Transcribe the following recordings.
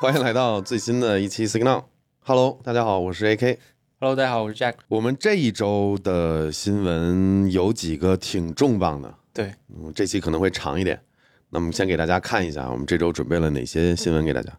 欢迎来到最新的一期 Signal。Hello，大家好，我是 AK。Hello，大家好，我是 Jack。我们这一周的新闻有几个挺重磅的，对，嗯，这期可能会长一点。那么先给大家看一下，我们这周准备了哪些新闻给大家。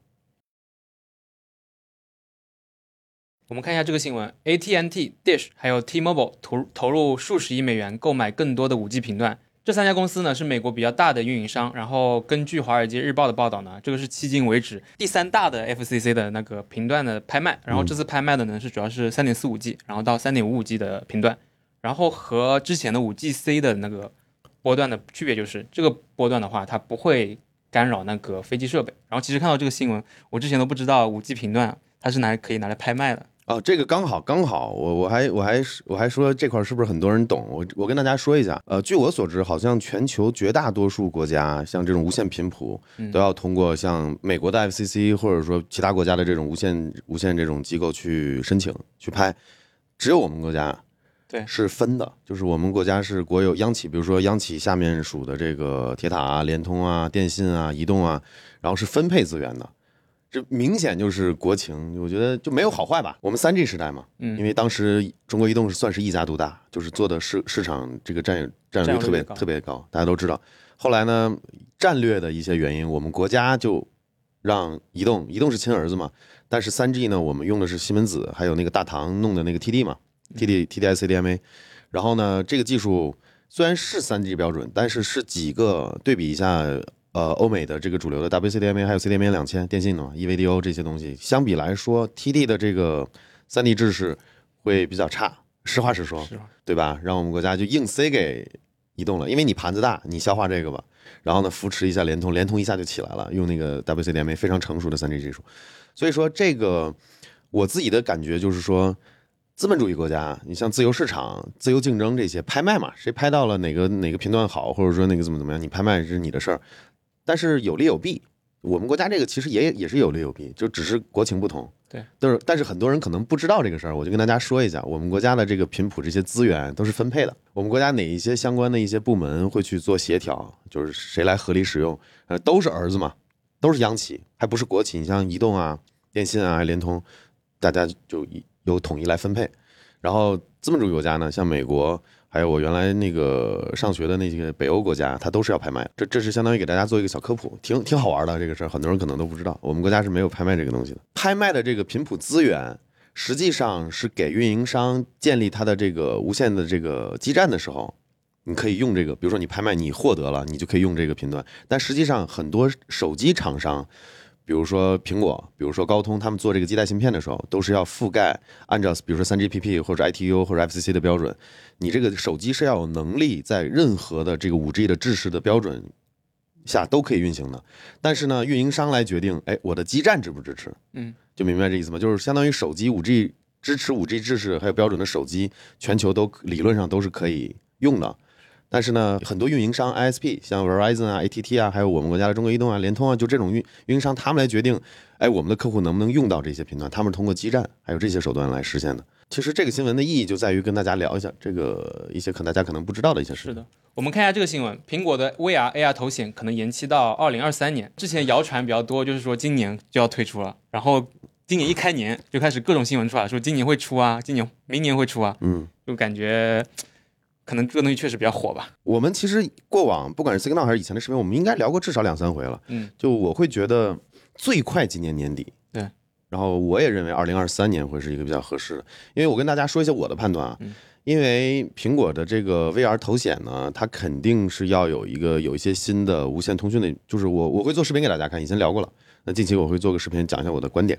我们看一下这个新闻：AT&T、Dish 还有 T-Mobile 投投入数十亿美元购买更多的 5G 频段。这三家公司呢是美国比较大的运营商。然后根据《华尔街日报》的报道呢，这个是迄今为止第三大的 FCC 的那个频段的拍卖。然后这次拍卖的呢是主要是 3.45G，然后到 3.55G 的频段。然后和之前的 5GC 的那个波段的区别就是，这个波段的话它不会干扰那个飞机设备。然后其实看到这个新闻，我之前都不知道 5G 频段它是拿可以拿来拍卖的。哦，这个刚好刚好，我我还我还我还说这块是不是很多人懂？我我跟大家说一下，呃，据我所知，好像全球绝大多数国家，像这种无线频谱，都要通过像美国的 FCC 或者说其他国家的这种无线无线这种机构去申请去拍，只有我们国家对是分的，就是我们国家是国有央企，比如说央企下面属的这个铁塔啊、联通啊、电信啊、移动啊，然后是分配资源的。这明显就是国情，我觉得就没有好坏吧。我们三 G 时代嘛，嗯因为当时中国移动是算是一家独大，就是做的市市场这个占有占有率特别特别高，大家都知道。后来呢，战略的一些原因，我们国家就让移动，移动是亲儿子嘛，但是三 G 呢，我们用的是西门子，还有那个大唐弄的那个 TD 嘛，TD TDI CDMA，然后呢，这个技术虽然是三 G 标准，但是是几个对比一下。呃，欧美的这个主流的 WCDMA 还有 CDMA 两千电信的嘛，EVDO 这些东西，相比来说，TD 的这个三 D 制式会比较差，实话实说，对吧？让我们国家就硬塞给移动了，因为你盘子大，你消化这个吧，然后呢扶持一下联通，联通一下就起来了，用那个 WCDMA 非常成熟的三 G 技术，所以说这个我自己的感觉就是说。资本主义国家，你像自由市场、自由竞争这些拍卖嘛，谁拍到了哪个哪个频段好，或者说那个怎么怎么样，你拍卖是你的事儿。但是有利有弊，我们国家这个其实也也是有利有弊，就只是国情不同。对，但是但是很多人可能不知道这个事儿，我就跟大家说一下，我们国家的这个频谱这些资源都是分配的，我们国家哪一些相关的一些部门会去做协调，就是谁来合理使用，呃，都是儿子嘛，都是央企，还不是国企。你像移动啊、电信啊、联通，大家就有统一来分配。然后资本主义国家呢，像美国，还有我原来那个上学的那些北欧国家，它都是要拍卖。这这是相当于给大家做一个小科普，挺挺好玩的这个事儿，很多人可能都不知道，我们国家是没有拍卖这个东西的。拍卖的这个频谱资源，实际上是给运营商建立它的这个无线的这个基站的时候，你可以用这个，比如说你拍卖你获得了，你就可以用这个频段。但实际上很多手机厂商。比如说苹果，比如说高通，他们做这个基带芯片的时候，都是要覆盖按照比如说 3GPP 或者 ITU 或者 FCC 的标准，你这个手机是要有能力在任何的这个 5G 的制式的标准下都可以运行的。但是呢，运营商来决定，哎，我的基站支不支持？嗯，就明白这意思吗？就是相当于手机 5G 支持 5G 制式还有标准的手机，全球都理论上都是可以用的。但是呢，很多运营商 ISP，像 Verizon 啊、ATT 啊，还有我们国家的中国移动啊、联通啊，就这种运运营商，他们来决定，哎，我们的客户能不能用到这些频段，他们通过基站还有这些手段来实现的。其实这个新闻的意义就在于跟大家聊一下这个一些可能大家可能不知道的一些事情。是的，我们看一下这个新闻，苹果的 VR AR 头显可能延期到二零二三年。之前谣传比较多，就是说今年就要推出了，然后今年一开年就开始各种新闻出来，说今年会出啊，今年明年会出啊，嗯，就感觉可能这个东西确实比较火吧。我们其实过往不管是 Signal 还是以前的视频，我们应该聊过至少两三回了。嗯，就我会觉得最快今年年底。对。然后我也认为二零二三年会是一个比较合适的，因为我跟大家说一下我的判断啊，嗯因为苹果的这个 VR 头显呢，它肯定是要有一个有一些新的无线通讯的，就是我我会做视频给大家看，以前聊过了，那近期我会做个视频讲一下我的观点。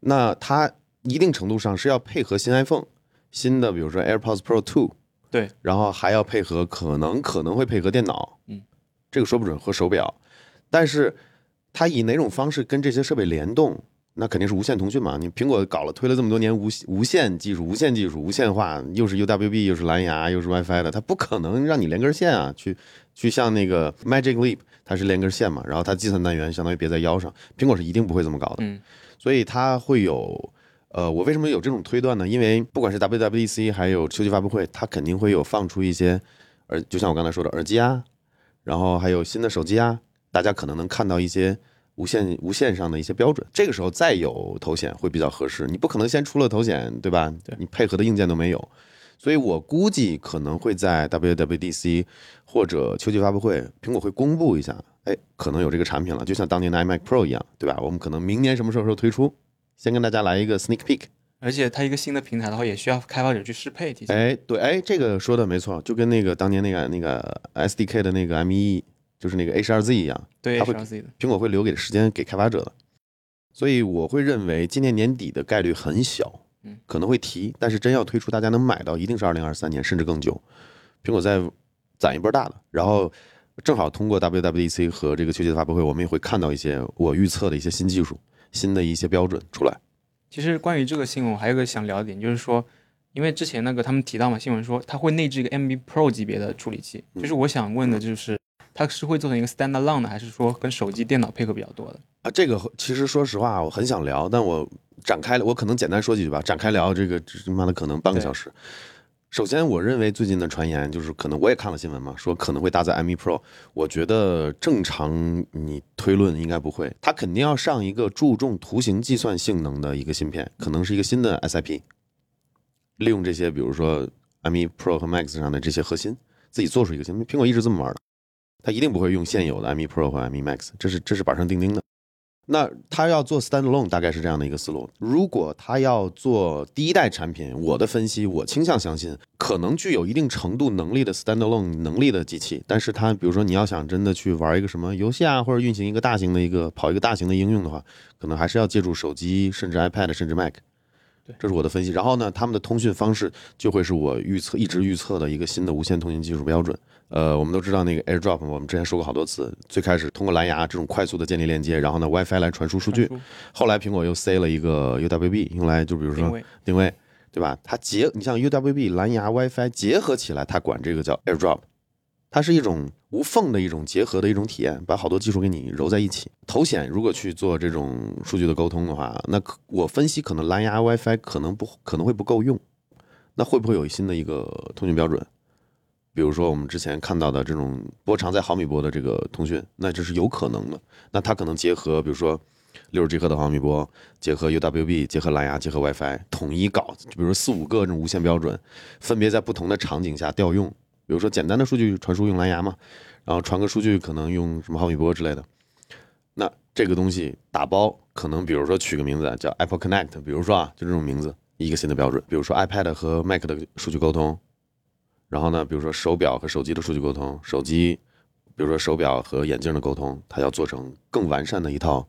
那它一定程度上是要配合新 iPhone，新的比如说 AirPods Pro Two，对，然后还要配合可能可能会配合电脑，嗯，这个说不准和手表，但是它以哪种方式跟这些设备联动，那肯定是无线通讯嘛。你苹果搞了推了这么多年无无线技术、无线技术、无线化，又是 UWB 又是蓝牙又是 WiFi 的，它不可能让你连根线啊，去去像那个 Magic Leap，它是连根线嘛，然后它计算单元相当于别在腰上，苹果是一定不会这么搞的，嗯，所以它会有。呃，我为什么有这种推断呢？因为不管是 WWDC 还有秋季发布会，它肯定会有放出一些耳，就像我刚才说的耳机啊，然后还有新的手机啊，大家可能能看到一些无线无线上的一些标准，这个时候再有头显会比较合适。你不可能先出了头显，对吧？对你配合的硬件都没有，所以我估计可能会在 WWDC 或者秋季发布会，苹果会公布一下，哎，可能有这个产品了，就像当年的 iMac Pro 一样，对吧？我们可能明年什么时候推出，先跟大家来一个 sneak peek。而且它一个新的平台的话，也需要开发者去适配提前。哎，对，哎，这个说的没错，就跟那个当年那个那个 SDK 的那个 ME，就是那个 H2Z 一样，对它会 HRC 的，苹果会留给时间给开发者的，所以我会认为今年年底的概率很小，嗯，可能会提，但是真要推出，大家能买到，一定是二零二三年甚至更久。苹果在攒一波大的，然后正好通过 WWDC 和这个秋季的发布会，我们也会看到一些我预测的一些新技术、新的一些标准出来。其实关于这个新闻，我还有个想聊的点，就是说，因为之前那个他们提到嘛，新闻说它会内置一个 MB Pro 级别的处理器，嗯就是我想问的就是，它是会做成一个 standalone 的，还是说跟手机、电脑配合比较多的？啊，这个其实说实话，我很想聊，但我展开了，我可能简单说几句吧。展开聊这个，他妈的可能半个小时。首先，我认为最近的传言就是，可能我也看了新闻嘛，说可能会搭载 M1 Pro。我觉得正常你推论应该不会，它肯定要上一个注重图形计算性能的一个芯片，可能是一个新的 SIP，利用这些，比如说 M1 Pro 和 Max 上的这些核心，自己做出一个芯片。苹果一直这么玩的，它一定不会用现有的 M1 Pro 和 M1 Max，这是这是板上钉钉的。那他要做 standalone 大概是这样的一个思路。如果他要做第一代产品，我的分析，我倾向相信可能具有一定程度能力的 standalone 能力的机器，但是它比如说你要想真的去玩一个什么游戏啊，或者运行一个大型的一个跑一个大型的应用的话，可能还是要借助手机，甚至 iPad，甚至 Mac。对这是我的分析。然后呢，他们的通讯方式就会是我预测一直预测的一个新的无线通信技术标准。呃，我们都知道那个 AirDrop，我们之前说过好多次，最开始通过蓝牙这种快速的建立链接，然后呢 WiFi 来传输数据，后来苹果又塞了一个 UWB，用来就比如说定位，定位，对吧？它结你像 UWB 蓝牙 WiFi 结合起来，它管这个叫 AirDrop，它是一种无缝的一种结合的一种体验，把好多技术给你揉在一起。头显如果去做这种数据的沟通的话，那可我分析可能蓝牙 WiFi 可能不可能会不够用，那会不会有新的一个通讯标准？比如说我们之前看到的这种波长在毫米波的这个通讯，那这是有可能的。那它可能结合，比如说六十 G 赫的毫米波，结合 UWB，结合蓝牙，结合 WiFi，统一搞，就比如说四五个这种无线标准，分别在不同的场景下调用。比如说简单的数据传输用蓝牙嘛，然后传个数据可能用什么毫米波之类的。那这个东西打包，可能比如说取个名字叫 Apple Connect，比如说啊，就这种名字，一个新的标准。比如说 iPad 和 Mac 的数据沟通，然后呢，比如说手表和手机的数据沟通，手机，比如说手表和眼镜的沟通，它要做成更完善的一套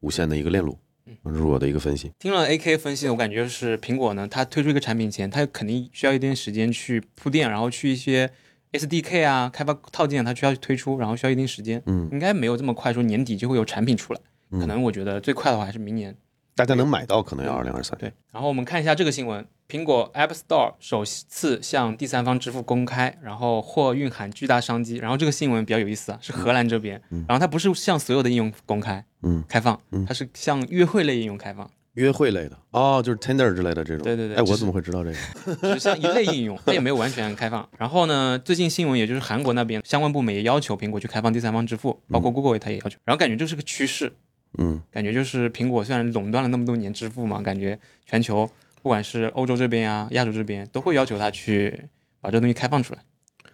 无线的一个链路。这是我的一个分析。听了 AK 分析，我感觉就是苹果呢，它推出一个产品前，它肯定需要一定时间去铺垫，然后去一些 SDK 啊、开发套件，它需要去推出，然后需要一定时间。嗯，应该没有这么快，说年底就会有产品出来。可能我觉得最快的话还是明年。大家能买到可能要二零二三。对，然后我们看一下这个新闻：苹果 App Store 首次向第三方支付公开，然后或蕴含巨大商机。然后这个新闻比较有意思啊，是荷兰这边，然后它不是向所有的应用公开，嗯，开放，它是向约会类应用开放，约会类的哦，就是 Tinder 之类的这种。哎，对对对哎我怎么会知道这个？只是像一类应用，它也没有完全开放。然后呢，最近新闻也就是韩国那边相关部门也要求苹果去开放第三方支付，包括 Google 它也要求。然后感觉这是个趋势，嗯，感觉就是苹果虽然垄断了那么多年支付嘛，感觉全球不管是欧洲这边啊、亚洲这边都会要求它去把这东西开放出来。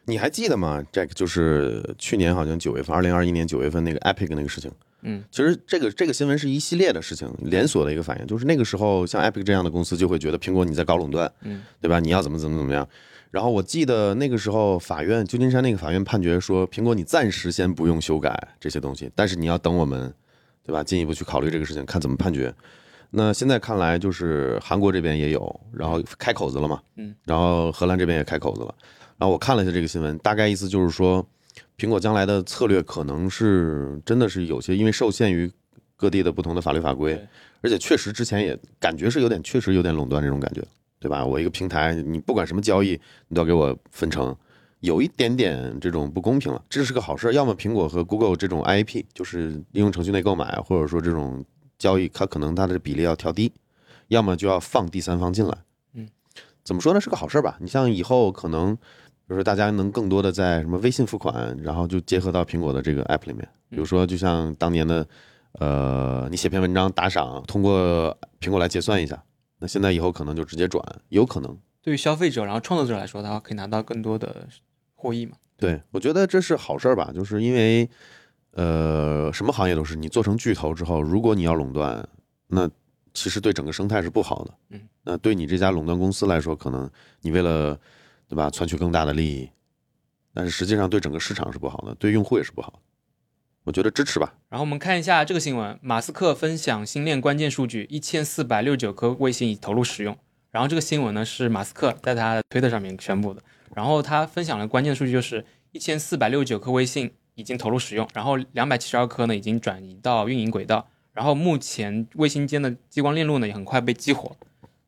你还记得吗？Jack 就是去年好像九月份，二零二一年九月份那个 Epic 那个事情。嗯，其实这个这个新闻是一系列的事情，连锁的一个反应，就是那个时候像 Epic 这样的公司就会觉得苹果你在搞垄断，嗯，对吧？你要怎么怎么怎么样。然后我记得那个时候法院旧金山那个法院判决说，苹果你暂时先不用修改这些东西，但是你要等我们，对吧？进一步去考虑这个事情，看怎么判决。那现在看来就是韩国这边也有，然后开口子了嘛，嗯，然后荷兰这边也开口子了。然后我看了一下这个新闻，大概意思就是说，苹果将来的策略可能是真的是有些因为受限于各地的不同的法律法规，而且确实之前也感觉是有点确实有点垄断这种感觉，对吧？我一个平台，你不管什么交易，你都要给我分成，有一点点这种不公平了。这是个好事，要么苹果和 Google 这种 IAP 就是应用程序内购买，或者说这种交易，它可能它的比例要调低，要么就要放第三方进来。嗯，怎么说呢？是个好事吧？你像以后可能。就是，大家能更多的在什么微信付款，然后就结合到苹果的这个 app 里面。比如说，就像当年的呃，你写篇文章打赏，通过苹果来结算一下。那现在以后可能就直接转，有可能。对于消费者，然后创作者来说，他可以拿到更多的获益嘛？对，我觉得这是好事儿吧，就是因为，呃，什么行业都是，你做成巨头之后，如果你要垄断，那其实对整个生态是不好的。嗯，那对你这家垄断公司来说，可能你为了，对吧，篡取更大的利益，但是实际上对整个市场是不好的，对用户也是不好的。我觉得支持吧。然后我们看一下这个新闻，马斯克分享星链关键数据，一千四百六十九颗卫星已投入使用。然后这个新闻呢是马斯克在他的推特上面宣布的。然后他分享了关键数据，就是一千四百六十九颗卫星已经投入使用，然后两百七十二颗呢已经转移到运营轨道。然后目前卫星间的激光链路呢也很快被激活。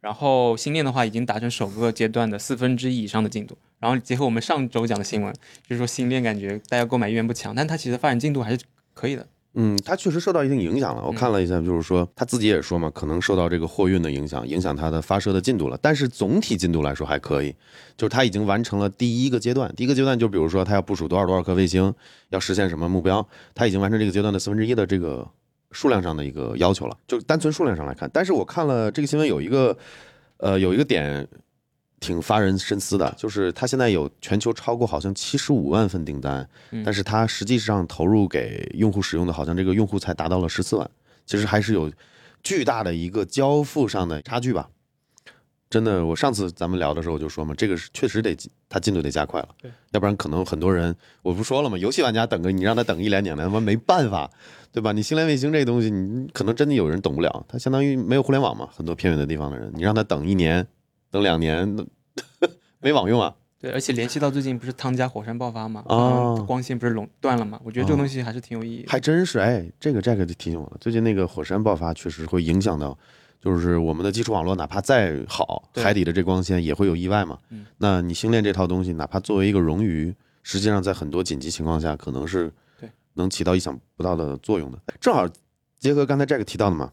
然后星链的话已经达成首个阶段的四分之一以上的进度。然后结合我们上周讲的新闻，就是说星链感觉大家购买意愿不强，但它其实发展进度还是可以的。嗯，它确实受到一定影响了。我看了一下，就是说他自己也说嘛，可能受到这个货运的影响，影响它的发射的进度了。但是总体进度来说还可以，就是他已经完成了第一个阶段。第一个阶段就比如说它要部署多少多少颗卫星，要实现什么目标，他已经完成这个阶段的四分之一的这个数量上的一个要求了。就单纯数量上来看，但是我看了这个新闻有一个，呃，有一个点。挺发人深思的，就是它现在有全球超过好像七十五万份订单，但是它实际上投入给用户使用的，好像这个用户才达到了十四万，其实还是有巨大的一个交付上的差距吧。真的，我上次咱们聊的时候我就说嘛，这个是确实得它进度得加快了，要不然可能很多人我不说了嘛，游戏玩家等个你让他等一两年，他妈没办法，对吧？你星链卫星这东西，你可能真的有人等不了，它相当于没有互联网嘛，很多偏远的地方的人，你让他等一年。等两年，没网用啊。对，而且联系到最近不是汤加火山爆发吗？啊，光线不是垄断了吗？我觉得这个东西还是挺有意义。还真是，哎，这个 Jack 就提醒我了。最近那个火山爆发确实会影响到，就是我们的基础网络，哪怕再好，海底的这光线也会有意外嘛。嗯，那你星链这套东西，哪怕作为一个冗余，实际上在很多紧急情况下，可能是对能起到意想不到的作用的。正好结合刚才 Jack 提到的嘛，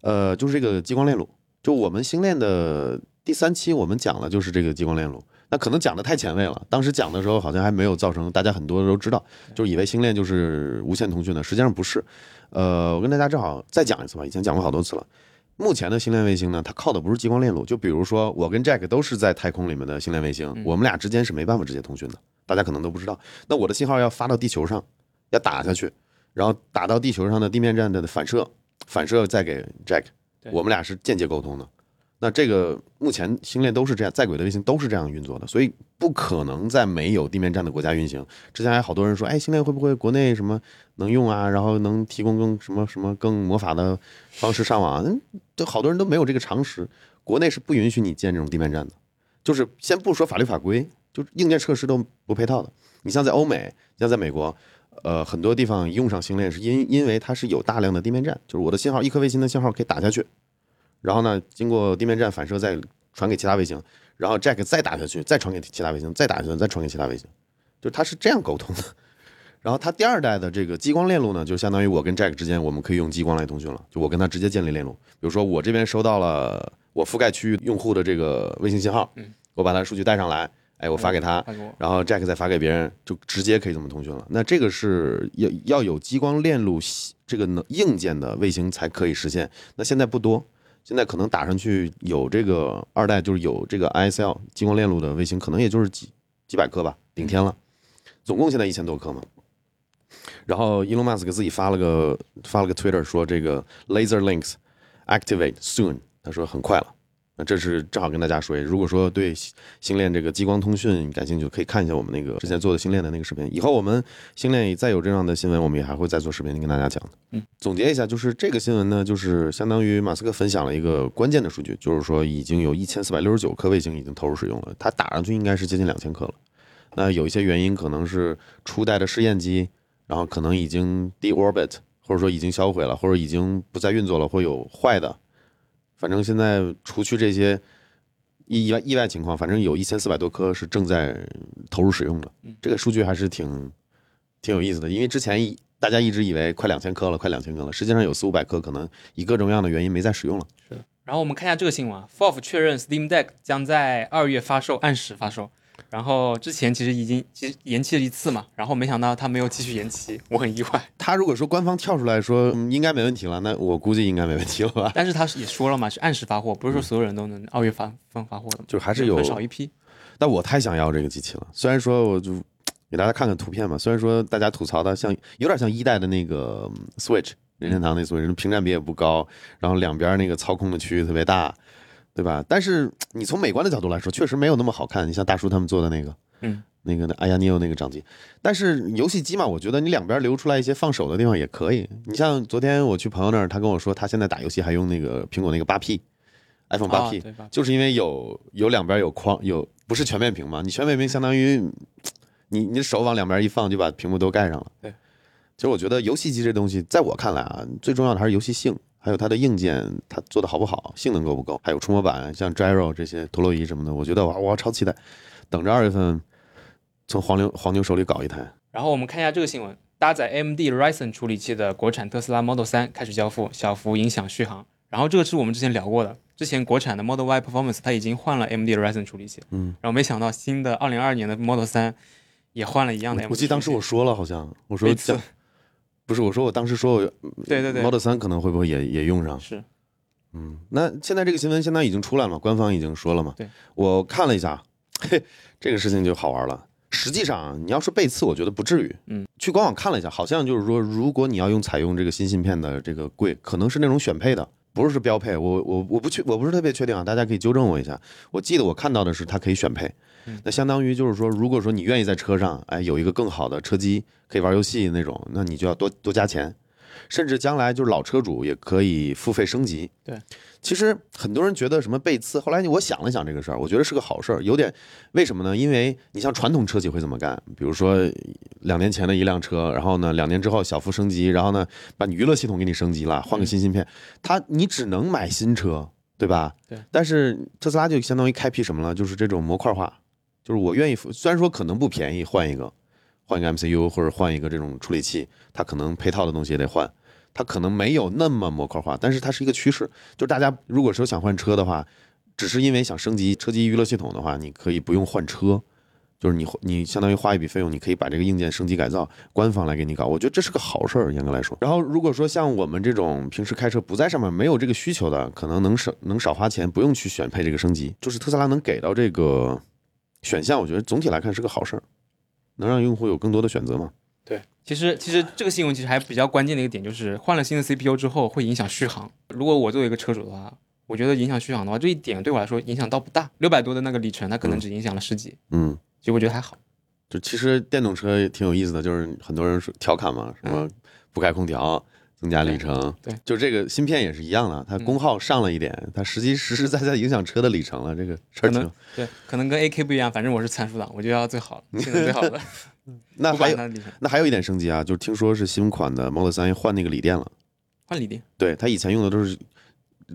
呃，就是这个激光链路，就我们星链的。第三期我们讲了，就是这个激光链路，那可能讲的太前卫了。当时讲的时候，好像还没有造成大家很多都知道，就以为星链就是无线通讯的，实际上不是。呃，我跟大家正好再讲一次吧，以前讲过好多次了。目前的星链卫星呢，它靠的不是激光链路，就比如说我跟 Jack 都是在太空里面的星链卫星，我们俩之间是没办法直接通讯的，大家可能都不知道。那我的信号要发到地球上，要打下去，然后打到地球上的地面站的反射，反射再给 Jack，我们俩是间接沟通的。那这个目前星链都是这样，在轨的卫星都是这样运作的，所以不可能在没有地面站的国家运行。之前还好多人说，哎，星链会不会国内什么能用啊？然后能提供更什么什么更魔法的方式上网？嗯，就好多人都没有这个常识。国内是不允许你建这种地面站的，就是先不说法律法规，就硬件设施都不配套的。你像在欧美，像在美国，呃，很多地方用上星链是因因为它是有大量的地面站，就是我的信号，一颗卫星的信号可以打下去。然后呢，经过地面站反射，再传给其他卫星，然后 Jack 再打下去，再传给其他卫星，再打下去，再传给其他卫星，就它是这样沟通的。然后它第二代的这个激光链路呢，就相当于我跟 Jack 之间，我们可以用激光来通讯了。就我跟他直接建立链路，比如说我这边收到了我覆盖区域用户的这个卫星信号，我把它数据带上来，哎，我发给他，然后 Jack 再发给别人，就直接可以这么通讯了。那这个是要要有激光链路这个能硬件的卫星才可以实现。那现在不多。现在可能打上去有这个二代，就是有这个 ISL 激光链路的卫星，可能也就是几几百颗吧，顶天了。总共现在一千多颗嘛。然后伊隆马斯克自己发了个发了个 Twitter 说这个 Laser Links activate soon，他说很快了。那这是正好跟大家说，如果说对星链这个激光通讯感兴趣，可以看一下我们那个之前做的星链的那个视频。以后我们星链再有这样的新闻，我们也还会再做视频跟大家讲的。嗯，总结一下，就是这个新闻呢，就是相当于马斯克分享了一个关键的数据，就是说已经有一千四百六十九颗卫星已经投入使用了，它打上去应该是接近两千颗了。那有一些原因可能是初代的试验机，然后可能已经 deorbit，或者说已经销毁了，或者已经不再运作了，会有坏的。反正现在除去这些意外意外情况，反正有一千四百多颗是正在投入使用的。这个数据还是挺挺有意思的，因为之前大家一直以为快两千颗了，快两千颗了，实际上有四五百颗可能以各种各样的原因没再使用了。是。然后我们看一下这个新闻啊 f o f 确认 Steam Deck 将在二月发售，按时发售。然后之前其实已经其实延期了一次嘛，然后没想到他没有继续延期，我很意外。他如果说官方跳出来说、嗯应该没问题了，那我估计应该没问题了吧？但是他也说了嘛，是按时发货，不是说所有人都能二月发份发货的嘛，就还是有很少一批。但我太想要这个机器了。虽然说我就给大家看看图片嘛，虽然说大家吐槽的像有点像一代的那个嗯 Switch 任天堂那 Switch，屏占比也不高，然后两边那个操控的区域特别大，对吧？但是你从美观的角度来说，确实没有那么好看。你像大叔他们做的那个，嗯，那个阿亚尼欧那个掌机，但是游戏机嘛，我觉得你两边留出来一些放手的地方也可以。你像昨天我去朋友那儿，他跟我说他现在打游戏还用那个苹果那个八 P。iPhone 八啊 P？就是因为有有两边有框，有不是全面屏嘛？你全面屏相当于你你的手往两边一放，就把屏幕都盖上了。对，其实我觉得游戏机这东西，在我看来啊，最重要的还是游戏性，还有它的硬件，它做的好不好，性能够不够，还有触摸板，像 Gyro 这些陀螺仪什么的，我觉得哇，我超期待，等着二月份从黄牛黄牛手里搞一台。然后我们看一下这个新闻，搭载 AMD Ryzen 处理器的国产特斯拉 Model 3开始交付，小幅影响续航。然后这个是我们之前聊过的，之前国产的 Model Y Performance 它已经换了 AMD 的 Ryzen 处理器，嗯，然后没想到新的2022年的 Model 3也换了一样的我记得当时我说了，好像我说不是，我说我当时说我对对对 Model 三可能会不会也也用上？是嗯，那现在这个新闻现在已经出来了嘛，官方已经说了嘛。对，我看了一下，嘿，这个事情就好玩了。实际上，你要是背刺，我觉得不至于。嗯，去官网看了一下，好像就是说，如果你要用采用这个新芯片的这个贵，可能是那种选配的，不是标配。我我我不确，我不是特别确定啊，大家可以纠正我一下。我记得我看到的是它可以选配，那相当于就是说，如果说你愿意在车上，哎，有一个更好的车机可以玩游戏那种，那你就要多多加钱。甚至将来就是老车主也可以付费升级。对，其实很多人觉得什么背刺，后来我想了想这个事儿，我觉得是个好事儿。有点为什么呢？因为你像传统车企会怎么干？比如说两年前的一辆车，然后呢两年之后小幅升级，然后呢把你娱乐系统给你升级了，换个新芯片，它你只能买新车，对吧？对。但是特斯拉就相当于开辟什么了？就是这种模块化，就是我愿意付，虽然说可能不便宜，换一个。换一个 MCU 或者换一个这种处理器，它可能配套的东西也得换，它可能没有那么模块化，但是它是一个趋势。就是大家如果说想换车的话，只是因为想升级车机娱乐系统的话，你可以不用换车，就是你你相当于花一笔费用，你可以把这个硬件升级改造，官方来给你搞，我觉得这是个好事儿，严格来说。然后如果说像我们这种平时开车不在上面没有这个需求的，可能能省能少花钱，不用去选配这个升级，就是特斯拉能给到这个选项，我觉得总体来看是个好事儿。能让用户有更多的选择吗？对，其实其实这个新闻其实还比较关键的一个点就是换了新的 CPU 之后会影响续航。如果我作为一个车主的话，我觉得影响续航的话，这一点对我来说影响倒不大。六百多的那个里程，它可能只影响了十几，嗯，其实我觉得还好。就其实电动车也挺有意思的，就是很多人说调侃嘛，什么不开空调。增加里程，对，对就这个芯片也是一样的，它功耗上了一点，嗯、它实际实实在在影响车的里程了。这个事儿挺对，可能跟 AK 不一样，反正我是参数党，我就要最好的，性能最好的。那还有那还有一点升级啊，就是听说是新款的 Model 3换那个锂电了，换锂电。对，它以前用的都是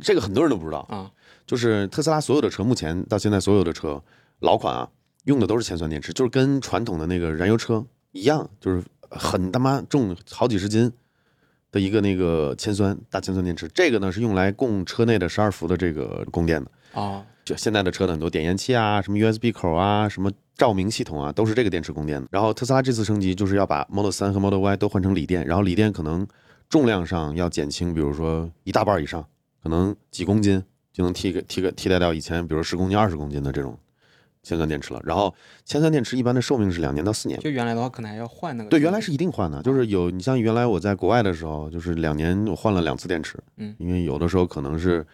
这个，很多人都不知道啊，就是特斯拉所有的车，目前到现在所有的车老款啊，用的都是铅酸电池，就是跟传统的那个燃油车一样，就是很他妈重，好几十斤。的一个那个铅酸大铅酸电池，这个呢是用来供车内的十二伏的这个供电的啊。就现在的车的很多点烟器啊，什么 USB 口啊，什么照明系统啊，都是这个电池供电的。然后特斯拉这次升级就是要把 Model 3和 Model Y 都换成锂电，然后锂电可能重量上要减轻，比如说一大半以上，可能几公斤就能替个替个替代掉以前比如十公斤、二十公斤的这种。铅酸电池了，然后铅酸电池一般的寿命是两年到四年。就原来的话，可能还要换那个。对，原来是一定换的，就是有你像原来我在国外的时候，就是两年我换了两次电池，嗯，因为有的时候可能是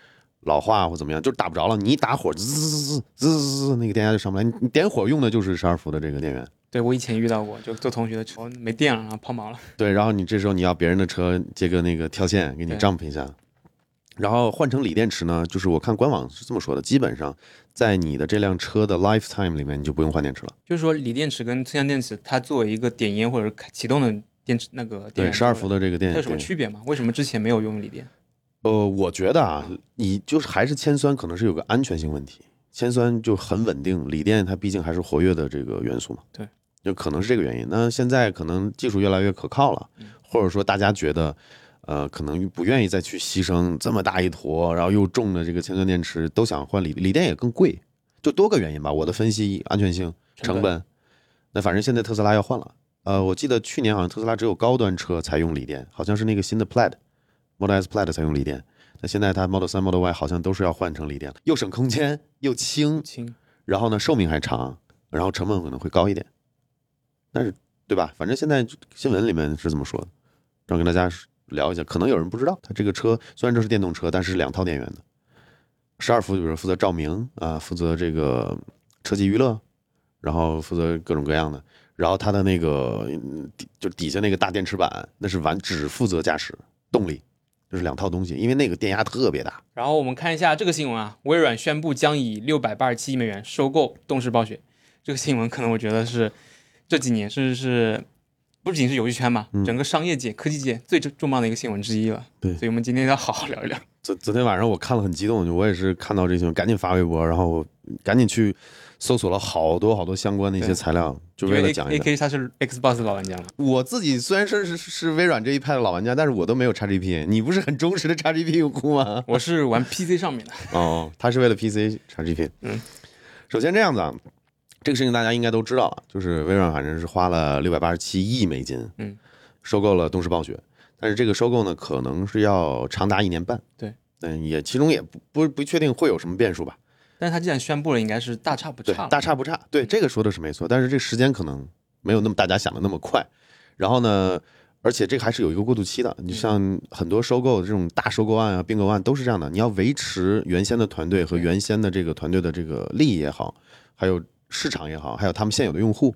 老化或怎么样，就是打不着了，你一打火滋滋滋滋滋滋，那个电压就上不来。你点火用的就是十二伏的这个电源。对我以前遇到过，就坐同学的车没电了，然后抛锚了。对，然后你这时候你要别人的车接个那个跳线给你 jump 一下。然后换成锂电池呢，就是我看官网是这么说的，基本上在你的这辆车的 lifetime 里面，你就不用换电池了。就是说，锂电池跟测向电池，它作为一个点烟或者启动的电池，那个对十二伏的这个电，它有什么区别吗？为什么之前没有用锂电？呃，我觉得啊，你就是还是铅酸可能是有个安全性问题，铅酸就很稳定，锂电它毕竟还是活跃的这个元素嘛。对，就可能是这个原因。那现在可能技术越来越可靠了，或者说大家觉得。呃，可能不愿意再去牺牲这么大一坨，然后又重的这个铅酸电池，都想换锂锂电也更贵，就多个原因吧。我的分析，安全性、成本。那反正现在特斯拉要换了，呃，我记得去年好像特斯拉只有高端车才用锂电，好像是那个新的 Plaid Model S Plaid 才用锂电。那现在它 Model 3、Model Y 好像都是要换成锂电，又省空间又轻，轻，然后呢寿命还长，然后成本可能会高一点。但是对吧？反正现在新闻里面是这么说的，让跟大家聊一下。可能有人不知道，它这个车虽然这是电动车，但是两套电源的，十二伏，比如负责照明啊，负责这个车机娱乐，然后负责各种各样的。然后它的那个底就底下那个大电池板，那是完只负责驾驶动力，就是两套东西，因为那个电压特别大。然后我们看一下这个新闻啊，微软宣布将以六百八十七亿美元收购动视暴雪。这个新闻可能我觉得是这几年甚至是不仅是游戏圈嘛，整个商业界、科技界最重磅的一个新闻之一了。对所以我们今天要好好聊一聊。昨昨天晚上我看了很激动，我也是看到这新闻，赶紧发微博，然后赶紧去搜索了好多好多相关的一些材料，就为了讲 A。K 他是 Xbox 老玩家嘛，我自己虽然是是是微软这一派的老玩家，但是我都没有 XGP。你不是很忠实的 XGP 用户吗？我是玩 PC 上面的。哦，他是为了 PC XGP。嗯，首先这样子啊，这个事情大家应该都知道了，就是微软反正是花了六百八十七亿美金，嗯，收购了动视暴雪，但是这个收购呢，可能是要长达一年半。对，嗯，也其中也不不不确定会有什么变数吧。但是他既然宣布了，应该是大差不差，。大差不差。对，这个说的是没错，但是这个时间可能没有那么大家想的那么快。然后呢，而且这个还是有一个过渡期的。你像很多收购的这种大收购案啊、并购案都是这样的，你要维持原先的团队和原先的这个团队的这个利益也好，还有市场也好，还有他们现有的用户。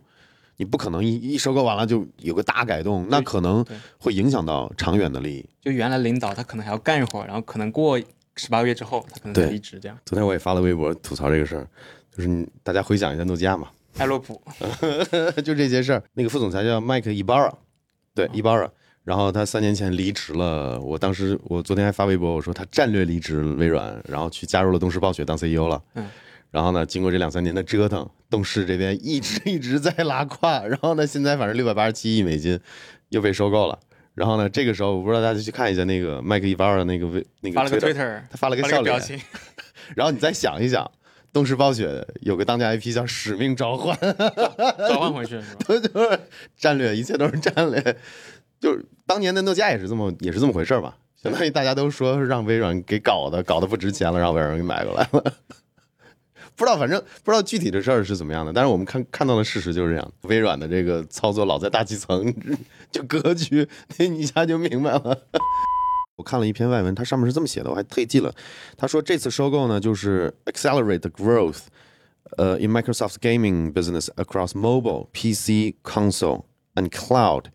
你不可能一一收购完了就有个大改动，那可能会影响到长远的利益。就原来领导他可能还要干一会儿，然后可能过十八个月之后，他可能才离职这样。昨天我也发了微博吐槽这个事儿，就是大家回想一下诺基亚嘛，艾洛普，就这些事儿。那个副总裁叫麦克伊巴尔，对伊巴尔。然后他三年前离职了，我当时我昨天还发微博，我说他战略离职微软，然后去加入了东视暴雪当 CEO 了。嗯。然后呢，经过这两三年的折腾，动视这边一直 一直在拉胯，然后呢，现在反正六百八十七亿美金又被收购了。然后呢，这个时候我不知道大家去看一下那个麦克伊巴尔的那个微那个发了个 Twitter，Twitter，他发了个笑脸，个表情，然后你再想一想，动视暴雪有个当家 IP 叫《使命召唤》，召唤回去 是吧？就是战略，一切都是战略。就是当年的诺基亚也是这么也是这么回事儿吧，相当于大家都说让微软给搞的，搞得不值钱了，让微软给买过来了。不知道，反正不知道具体的事儿是怎么样的，但是我们看看到的事实就是这样。微软的这个操作老在大气层，就格局，你 一下就明白了。我看了一篇外文，它上面是这么写的，我还特意记了。他说这次收购呢，就是 accelerate the growth，呃、in Microsoft's gaming business across mobile, PC, console and cloud。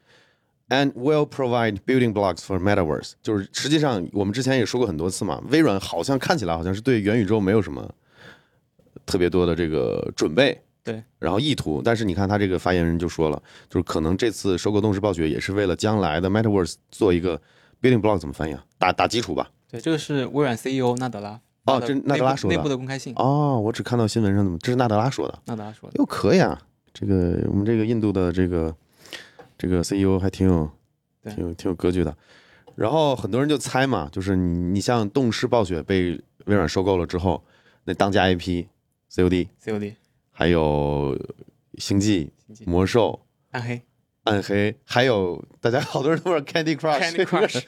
And will provide building blocks for metaverse，就是实际上我们之前也说过很多次嘛，微软好像看起来好像是对元宇宙没有什么特别多的这个准备，对，然后意图，但是你看他这个发言人就说了，就是可能这次收购动视暴雪也是为了将来的 metaverse 做一个 building block 怎么翻译啊？打打基础吧。对，这个是微软 CEO 纳德拉哦这纳德拉说的内部的公开信，哦，我只看到新闻上怎么，这是纳德拉说的。纳德拉说的。哟，可以啊，这个我们这个印度的这个这个 CEO 还挺有对挺有挺有格局的。然后很多人就猜嘛，就是你你像动视暴雪被微软收购了之后，那当家 IP COD COD 还有星际、魔兽、暗黑暗黑，还有大家好多人都玩 Candy Crush，, Candy Crush，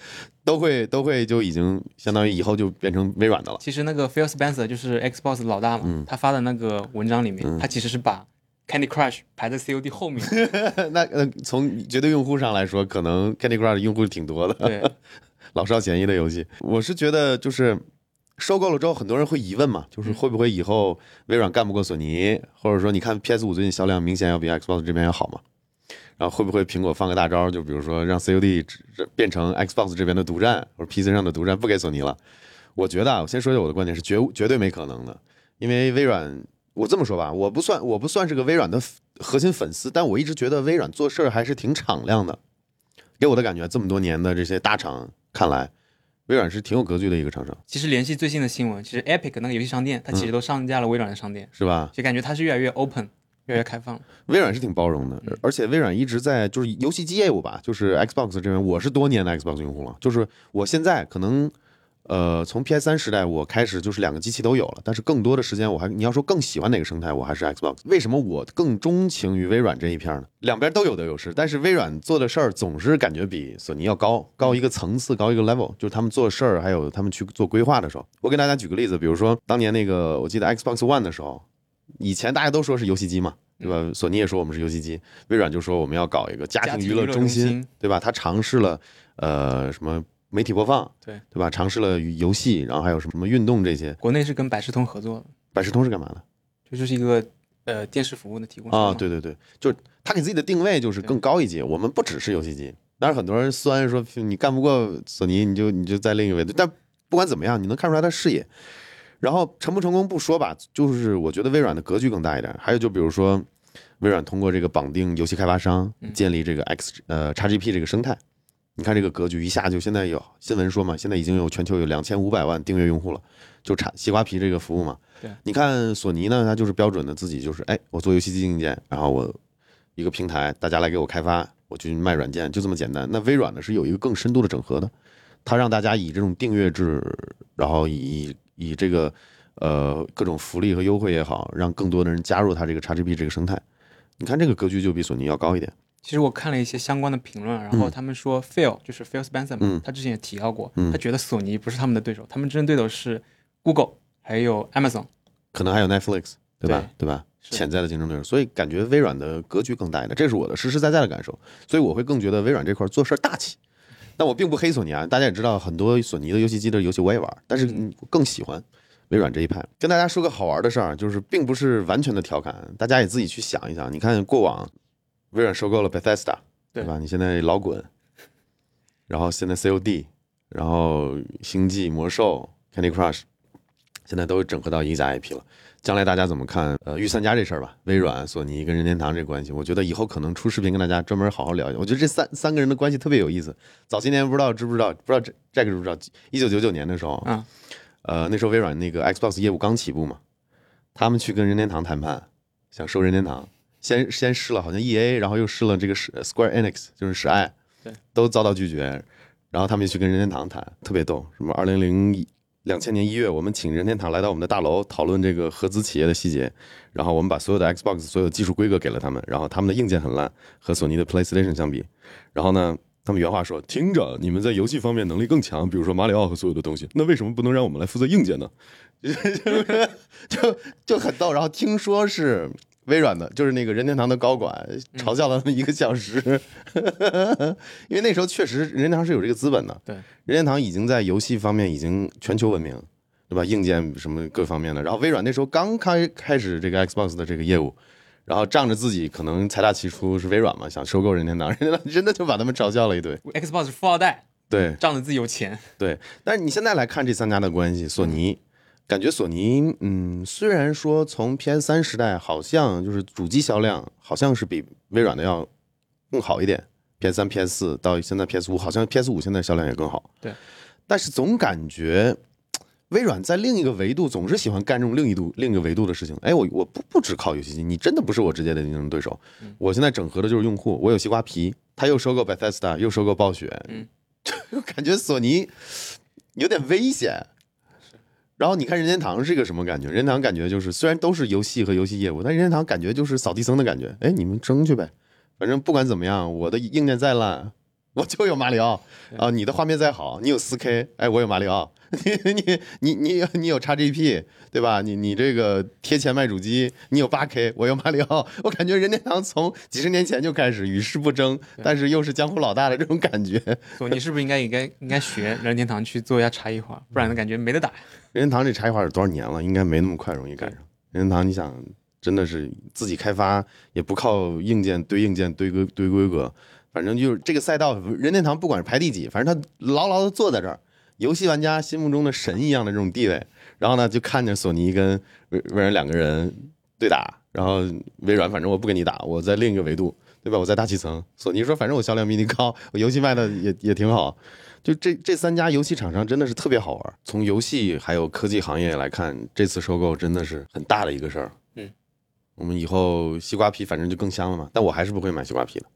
都会都会就已经相当于以后就变成微软的了。其实那个 Phil Spencer 就是 Xbox 老大嘛，嗯他发的那个文章里面，他其实是把 Candy Crush 排在 COD 后面。那呃，从绝对用户上来说，可能 Candy Crush 用户挺多的。对，老少咸宜的游戏。我是觉得就是收购了之后，很多人会疑问嘛，就是会不会以后微软干不过索尼，或者说你看 PS 五最近销量明显要比 Xbox 这边要好嘛？然后会不会苹果放个大招，就比如说让 COD 变成 Xbox 这边的独占，或者 PC 上的独占，不给索尼了？我觉得啊，我先说一下我的观点是绝绝对没可能的，因为微软，我这么说吧，我不算我不算是个微软的核心粉丝，但我一直觉得微软做事儿还是挺敞亮的。给我的感觉，这么多年的这些大厂看来，微软是挺有格局的一个厂商，其实联系最新的新闻，其实 Epic 那个游戏商店，它其实都上架了微软的商店，是吧？就感觉它是越来越 open，越来越开放。微软是挺包容的，而且微软一直在就是游戏机业务吧，就是 Xbox 这边，我是多年的 Xbox 用户了，就是我现在可能呃，从 PS 三时代我开始就是两个机器都有了，但是更多的时间我还你要说更喜欢哪个生态，我还是 Xbox。为什么我更钟情于微软这一片呢？两边都有的优势，但是微软做的事儿总是感觉比索尼要高，高一个层次，高一个 level，就是他们做事儿还有他们去做规划的时候。我给大家举个例子，比如说当年那个我记得 Xbox One 的时候，以前大家都说是游戏机嘛。对吧？索尼也说我们是游戏机，微软就说我们要搞一个家庭娱乐中心，对吧？他尝试了呃什么媒体播放，对对吧？尝试了游戏，然后还有什么运动这些。国内是跟百视通合作的，百视通是干嘛的？这就是一个呃电视服务的提供啊，对对对，就是他给自己的定位就是更高一级，我们不只是游戏机。但是很多人酸说你干不过索尼，你就你就在另一个维度。但不管怎么样，你能看出来他视野。然后成不成功不说吧，就是我觉得微软的格局更大一点。还有就比如说，微软通过这个绑定游戏开发商，建立这个 X 呃 XGP 这个生态，你看这个格局一下就现在有新闻说嘛，现在已经有全球有两千五百万订阅用户了，就产西瓜皮这个服务嘛。对，你看索尼呢，它就是标准的自己就是哎，我做游戏机硬件，然后我一个平台，大家来给我开发，我去卖软件，就这么简单。那微软呢是有一个更深度的整合的，它让大家以这种订阅制，然后以以这个，呃，各种福利和优惠也好，让更多的人加入它这个 XGP 这个生态。你看这个格局就比索尼要高一点。其实我看了一些相关的评论，然后他们说 Phil 就是 Phil Spencer 嘛，他之前也提到过，他觉得索尼不是他们的对手，他们真正对手是 Google 还有 Amazon，可能还有 Netflix，对吧？对吧？潜在的竞争对手。所以感觉微软的格局更大一点，这是我的实实在在的感受。所以我会更觉得微软这块做事大气。但我并不黑索尼啊，大家也知道，很多索尼的游戏机的游戏我也玩，但是更喜欢微软这一派。跟大家说个好玩的事儿，就是并不是完全的调侃，大家也自己去想一想。你看过往，微软收购了 Bethesda，对吧？你现在老滚，然后现在 COD，然后星际魔兽、Candy Crush，现在都整合到一家 IP 了。将来大家怎么看？呃，御三家这事儿吧，微软、索尼跟任天堂这关系，我觉得以后可能出视频跟大家专门好好聊一聊。我觉得这三三个人的关系特别有意思。早些年不知道知不知道，不知道 Jack 知不知道？一九九九年的时候，啊，呃，那时候微软那个 Xbox 业务刚起步嘛，他们去跟任天堂谈判，想收任天堂，先先试了好像 EA，然后又试了这个 Square Enix，就是史爱，对，都遭到拒绝，然后他们就去跟任天堂谈，特别逗，什么二零零一。两千年一月，我们请任天堂来到我们的大楼讨论这个合资企业的细节，然后我们把所有的 Xbox 所有技术规格给了他们，然后他们的硬件很烂，和索尼的 PlayStation 相比，然后呢，他们原话说：“听着，你们在游戏方面能力更强，比如说马里奥和所有的东西，那为什么不能让我们来负责硬件呢？” 就就很逗。然后听说是。微软的，就是那个任天堂的高管嘲笑了他们一个小时，因为那时候确实任天堂是有这个资本的。对，任天堂已经在游戏方面已经全球闻名，对吧？硬件什么各方面的。然后微软那时候刚开开始这个 Xbox 的这个业务，然后仗着自己可能财大气粗是微软嘛，想收购任天堂，任天堂真的就把他们嘲笑了一堆。Xbox 是富二代，对，仗着自己有钱。对，但是你现在来看这三家的关系，索尼。感觉索尼，嗯，虽然说从 PS 三时代好像就是主机销量好像是比微软的要更好一点，PS 三、PS 四到现在 PS 五，好像 PS 五现在销量也更好。对，但是总感觉微软在另一个维度总是喜欢干这种另一度、另一个维度的事情。哎，我我不不只靠游戏机，你真的不是我直接的竞争对手。我现在整合的就是用户，我有西瓜皮，他又收购 Bethesda，又收购暴雪，嗯，就感觉索尼有点危险。然后你看任天堂是一个什么感觉？任天堂感觉就是虽然都是游戏和游戏业务，但任天堂感觉就是扫地僧的感觉。哎，你们争去呗，反正不管怎么样，我的硬件再烂，我就有马里奥啊。你的画面再好，你有四 K，哎，我有马里奥。你你你你你有 XGP 对吧？你你这个贴钱卖主机，你有八 K，我有马里奥。我感觉任天堂从几十年前就开始与世不争，但是又是江湖老大的这种感觉。索尼是不是应该应该应该学任天堂去做一下差异化？不然的感觉没得打。任天堂这差异化是多少年了？应该没那么快容易赶上。任天堂，你想，真的是自己开发，也不靠硬件堆硬件堆规堆规格，反正就是这个赛道，任天堂不管是排第几，反正他牢牢的坐在这儿。游戏玩家心目中的神一样的这种地位，然后呢，就看见索尼跟微微软两个人对打，然后微软反正我不跟你打，我在另一个维度，对吧？我在大气层。索尼说反正我销量比你高，我游戏卖的也也挺好。就这这三家游戏厂商真的是特别好玩。从游戏还有科技行业来看，这次收购真的是很大的一个事儿。嗯，我们以后西瓜皮反正就更香了嘛。但我还是不会买西瓜皮的。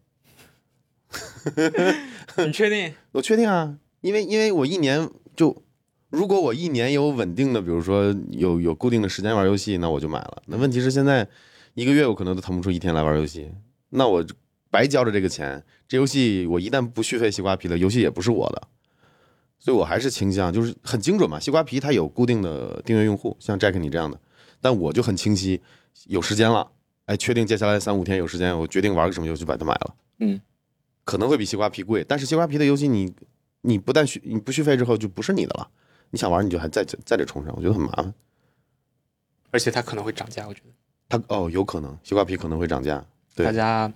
你确定？我确定啊。因为因为我一年就如果我一年有稳定的，比如说有有固定的时间玩游戏，那我就买了。那问题是现在一个月我可能都腾不出一天来玩游戏，那我白交着这个钱，这游戏我一旦不续费西瓜皮了，游戏也不是我的，所以我还是倾向就是很精准嘛。西瓜皮它有固定的订阅用户，像 Jack 你这样的，但我就很清晰，有时间了，哎，确定接下来三五天有时间，我决定玩个什么游戏，把它买了。嗯，可能会比西瓜皮贵，但是西瓜皮的游戏你你不但续你不续费之后就不是你的了。你想玩你就还在在这充上，我觉得很麻烦，而且它可能会涨价，我觉得它哦有可能西瓜皮可能会涨价，对大家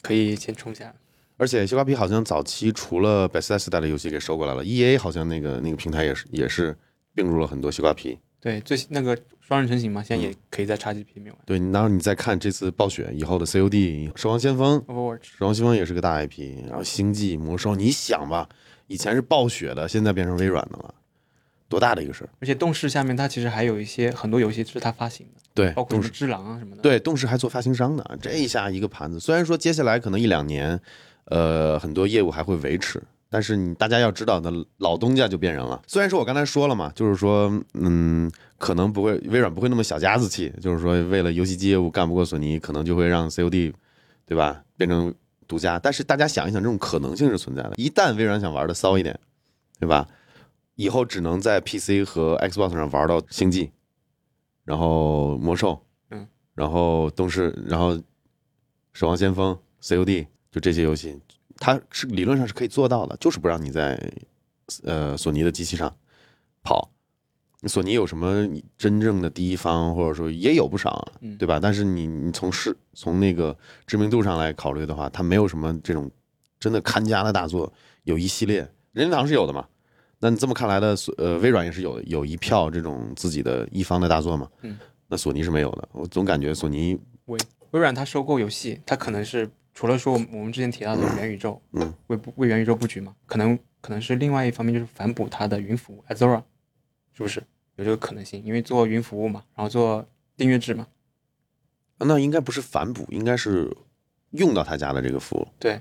可以先冲下。而且西瓜皮好像早期除了 Bethesda 的游戏给收过来了，E A 好像那个那个平台也是也是并入了很多西瓜皮。对，最那个双人成行嘛，现在也可以在 XGP 里面玩。对，然后你再看这次暴雪以后的 C O D，守望先锋，守望先锋也是个大 I P，然后星际魔兽，你想吧，以前是暴雪的，现在变成微软的了，多大的一个事儿？而且动视下面它其实还有一些很多游戏是它发行的，对，包括什么只狼啊什么的。对，动视还做发行商呢，这一下一个盘子。虽然说接下来可能一两年，呃，很多业务还会维持，但是你大家要知道，那老东家就变人了。虽然说我刚才说了嘛，就是说，嗯，可能不会，微软不会那么小家子气，就是说为了游戏机业务干不过索尼，可能就会让 COD，对吧，变成独家。但是大家想一想，这种可能性是存在的。一旦微软想玩的骚一点，对吧？以后只能在 PC 和 Xbox 上玩到星际，然后魔兽，嗯，然后东视，然后守望先锋、COD，就这些游戏，它是理论上是可以做到的，就是不让你在呃索尼的机器上跑。索尼有什么真正的第一方，或者说也有不少，嗯对吧？但是你你从市从那个知名度上来考虑的话，它没有什么这种真的看家的大作，有一系列任天堂是有的嘛？那你这么看来的，呃，微软也是有有一票这种自己的一方的大作嘛？嗯，那索尼是没有的。我总感觉索尼，微微软它收购游戏，它可能是除了说我们之前提到的元宇宙，嗯，为布为元宇宙布局嘛，可能可能是另外一方面就是反哺它的云服务 Azura，是不是有这个可能性？因为做云服务嘛，然后做订阅制嘛，那应该不是反哺，应该是用到他家的这个服务，对，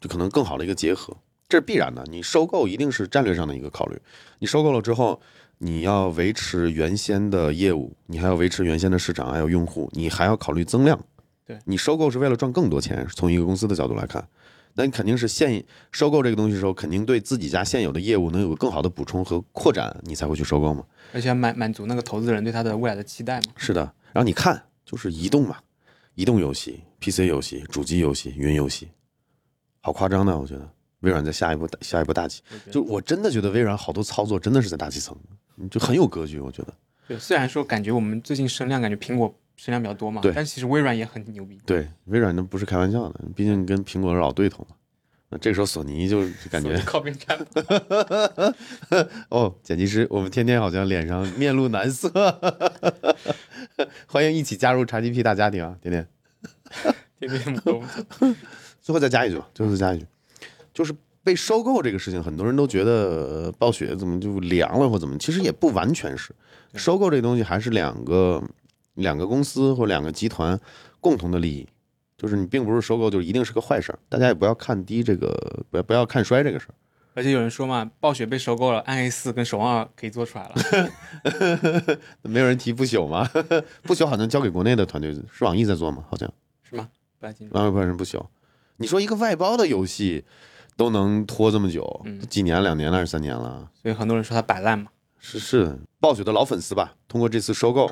就可能更好的一个结合，这是必然的。你收购一定是战略上的一个考虑，你收购了之后，你要维持原先的业务，你还要维持原先的市场，还有用户，你还要考虑增量。对你收购是为了赚更多钱，从一个公司的角度来看，那你肯定是现收购这个东西的时候，肯定对自己家现有的业务能有个更好的补充和扩展，你才会去收购嘛。而且要满满足那个投资人对它的未来的期待嘛。是的，然后你看，就是移动嘛，移动游戏、PC 游戏、主机游戏、云游戏，好夸张的，我觉得微软在下一步下一步大棋，就我真的觉得微软好多操作真的是在大气层，就很有格局，我觉得。对，虽然说感觉我们最近声量感觉苹果声量比较多嘛，对但其实微软也很牛逼，对，微软那不是开玩笑的，毕竟跟苹果是老对头嘛。那这个时候索尼就就 感觉靠边站。哦，剪辑师，我们天天好像脸上面露难色，欢迎一起加入 XGP 大家庭啊，天天。天天摸。最后再加一句吧，最后再加一句，就是被收购这个事情，很多人都觉得呃暴雪怎么就凉了或怎么，其实也不完全是，收购这个东西还是两个两个公司或两个集团共同的利益，就是你并不是收购就一定是个坏事儿，大家也不要看低这个，不要不要看衰这个事儿。而且有人说嘛，暴雪被收购了，暗黑四跟守望二可以做出来了，没有人提不朽吗？不朽好像交给国内的团队，是网易在做吗？好像是吗？不太清楚。万万不是不朽。你说一个外包的游戏都能拖这么久，嗯几年、两年了还是三年了？所以很多人说它摆烂嘛。是是，暴雪的老粉丝吧，通过这次收购，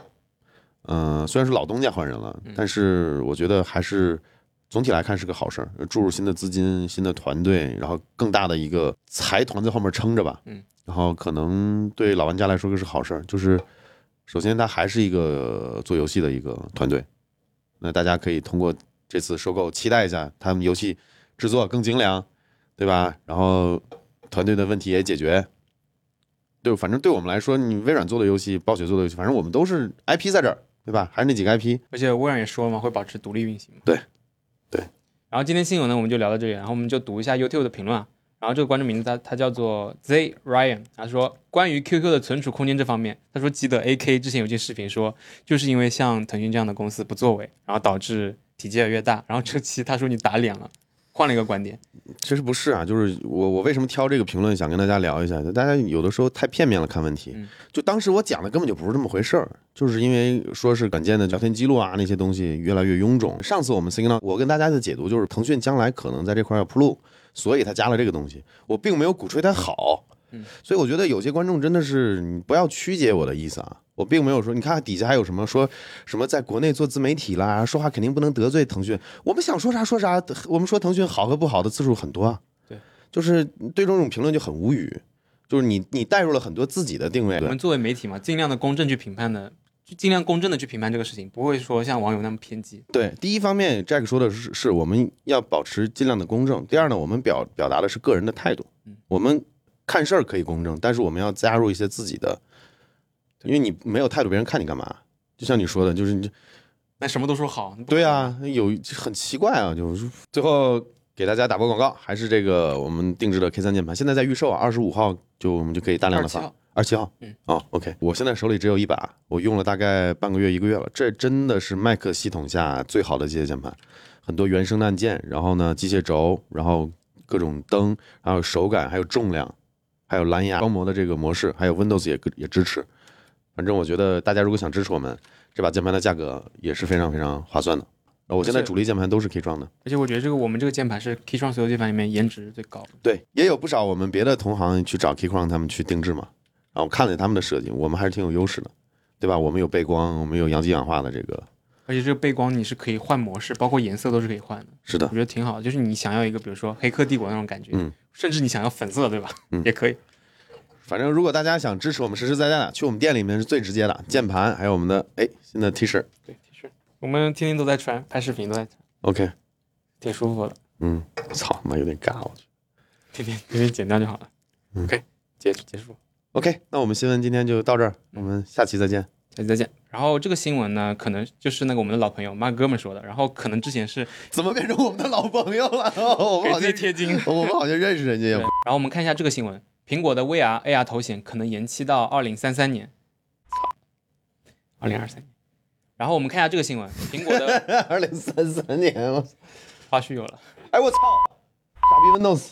嗯、虽然是老东家换人了，但是我觉得还是总体来看是个好事儿，注入新的资金、新的团队，然后更大的一个财团在后面撑着吧，嗯，然后可能对老玩家来说是好事儿，就是首先它还是一个做游戏的一个团队，那大家可以通过这次收购期待一下他们游戏制作更精良，对吧？然后团队的问题也解决。对，反正对我们来说，你微软做的游戏，暴雪做的游戏，反正我们都是 IP 在这儿，对吧？还是那几个 IP。而且微软也说了嘛，会保持独立运行嘛。对，对。然后今天新闻呢，我们就聊到这里，然后我们就读一下 YouTube 的评论啊。然后这个观众名字他他叫做 Z Ryan，他说关于 QQ 的存储空间这方面，他说记得 AK 之前有件视频说，就是因为像腾讯这样的公司不作为，然后导致体积越来越大。然后这期他说你打脸了，换了一个观点。其实不是啊，就是我我为什么挑这个评论想跟大家聊一下？就大家有的时候太片面了看问题。嗯就当时我讲的根本就不是这么回事儿，就是因为说是软件的聊天记录啊那些东西越来越臃肿。上次我们 Signal，我跟大家的解读就是腾讯将来可能在这块要铺路，所以他加了这个东西。我并没有鼓吹它好，嗯所以我觉得有些观众真的是你不要曲解我的意思啊。我并没有说，你看底下还有什么说什么在国内做自媒体啦，说话肯定不能得罪腾讯。我们想说啥说啥，我们说腾讯好和不好的次数很多啊。对，就是对这种评论就很无语，就是你你带入了很多自己的定位我。们作为媒体嘛，尽量的公正去评判的，就尽量公正的去评判这个事情，不会说像网友那么偏激。对，第一方面，Jack 说的是是我们要保持尽量的公正。第二呢，我们表表达的是个人的态度。嗯我们看事儿可以公正，但是我们要加入一些自己的，因为你没有态度，别人看你干嘛？就像你说的，就是你那什么都说好，对啊，有很奇怪啊，就是最后给大家打波广告，还是这个我们定制的 K 三键盘，现在在预售啊，二十五号就我们就可以大量的发。27号。二七号，嗯，哦，OK，我现在手里只有一把，我用了大概半个月一个月了，这真的是 Mac 系统下最好的机械键盘，很多原生的按键，然后呢机械轴，然后各种灯，还有手感，还有重量，还有蓝牙光模的这个模式，还有 Windows 也也支持。反正我觉得大家如果想支持我们，这把键盘的价格也是非常非常划算的。呃我现在主力键盘都是 K 创的，而且我觉得这个我们这个键盘是 Keychron 所有键盘里面颜值最高的。对，也有不少我们别的同行去找 K 创他们去定制嘛，然后我看了他们的设计，我们还是挺有优势的，对吧？我们有背光，我们有阳极氧化的这个，而且这个背光你是可以换模式，包括颜色都是可以换的，是的我，觉得挺好的。就是你想要一个，比如说《黑客帝国》那种感觉，嗯，甚至你想要粉色，对吧？嗯也可以。反正如果大家想支持我们实实在在的，去我们店里面是最直接的，键盘还有我们的哎新的 T 恤对，T 恤，我们天天都在穿，拍视频都在穿，，OK，挺舒服的。嗯，操他妈有点尬，我去。天天天天剪掉就好了。嗯 OK，结结束，OK，那我们新闻今天就到这儿，我们下期再见。下期再见。然后这个新闻呢，可能就是那个我们的老朋友马哥们说的，然后可能之前是怎么变成我们的老朋友了？我们好像贴金。我们好像认识人家然。后我们看一下这个新闻，苹果的 VR、AR 头显可能延期到二零三三年，二零二三年。然后我们看一下这个新闻，苹果的 二零三三年，我花絮有了。哎我操，傻逼 Windows。